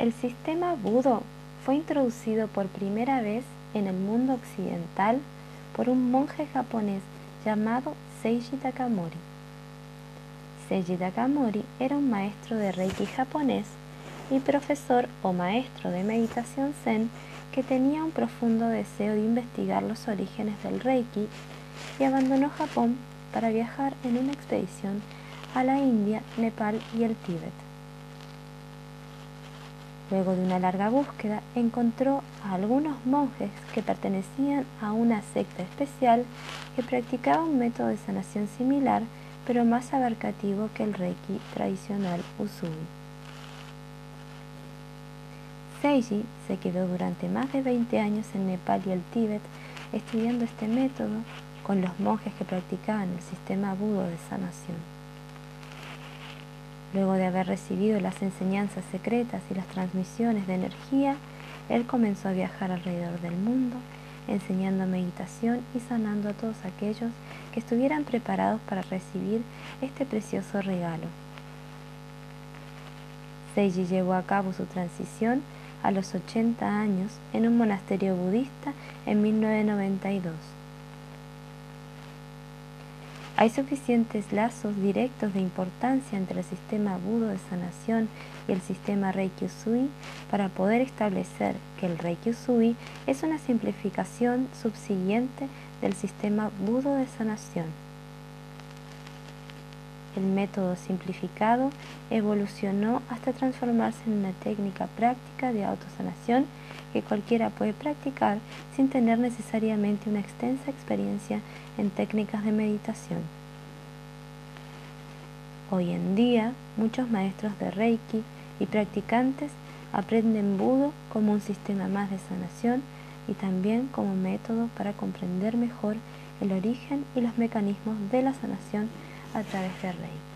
El sistema Budo fue introducido por primera vez en el mundo occidental por un monje japonés llamado Seiji Takamori. Seiji Takamori era un maestro de Reiki japonés y profesor o maestro de meditación zen que tenía un profundo deseo de investigar los orígenes del Reiki y abandonó Japón para viajar en una expedición a la India, Nepal y el Tíbet. Luego de una larga búsqueda, encontró a algunos monjes que pertenecían a una secta especial que practicaba un método de sanación similar, pero más abarcativo que el Reiki tradicional Usui. Seiji se quedó durante más de 20 años en Nepal y el Tíbet estudiando este método con los monjes que practicaban el sistema Budo de sanación. Luego de haber recibido las enseñanzas secretas y las transmisiones de energía, él comenzó a viajar alrededor del mundo, enseñando meditación y sanando a todos aquellos que estuvieran preparados para recibir este precioso regalo. Seiji llevó a cabo su transición a los 80 años en un monasterio budista en 1992. Hay suficientes lazos directos de importancia entre el sistema Budo de sanación y el sistema Reiki Usui para poder establecer que el Reiki Usui es una simplificación subsiguiente del sistema Budo de sanación. El método simplificado evolucionó hasta transformarse en una técnica práctica de autosanación que cualquiera puede practicar sin tener necesariamente una extensa experiencia en técnicas de meditación. Hoy en día, muchos maestros de Reiki y practicantes aprenden Budo como un sistema más de sanación y también como método para comprender mejor el origen y los mecanismos de la sanación a través de Reiki.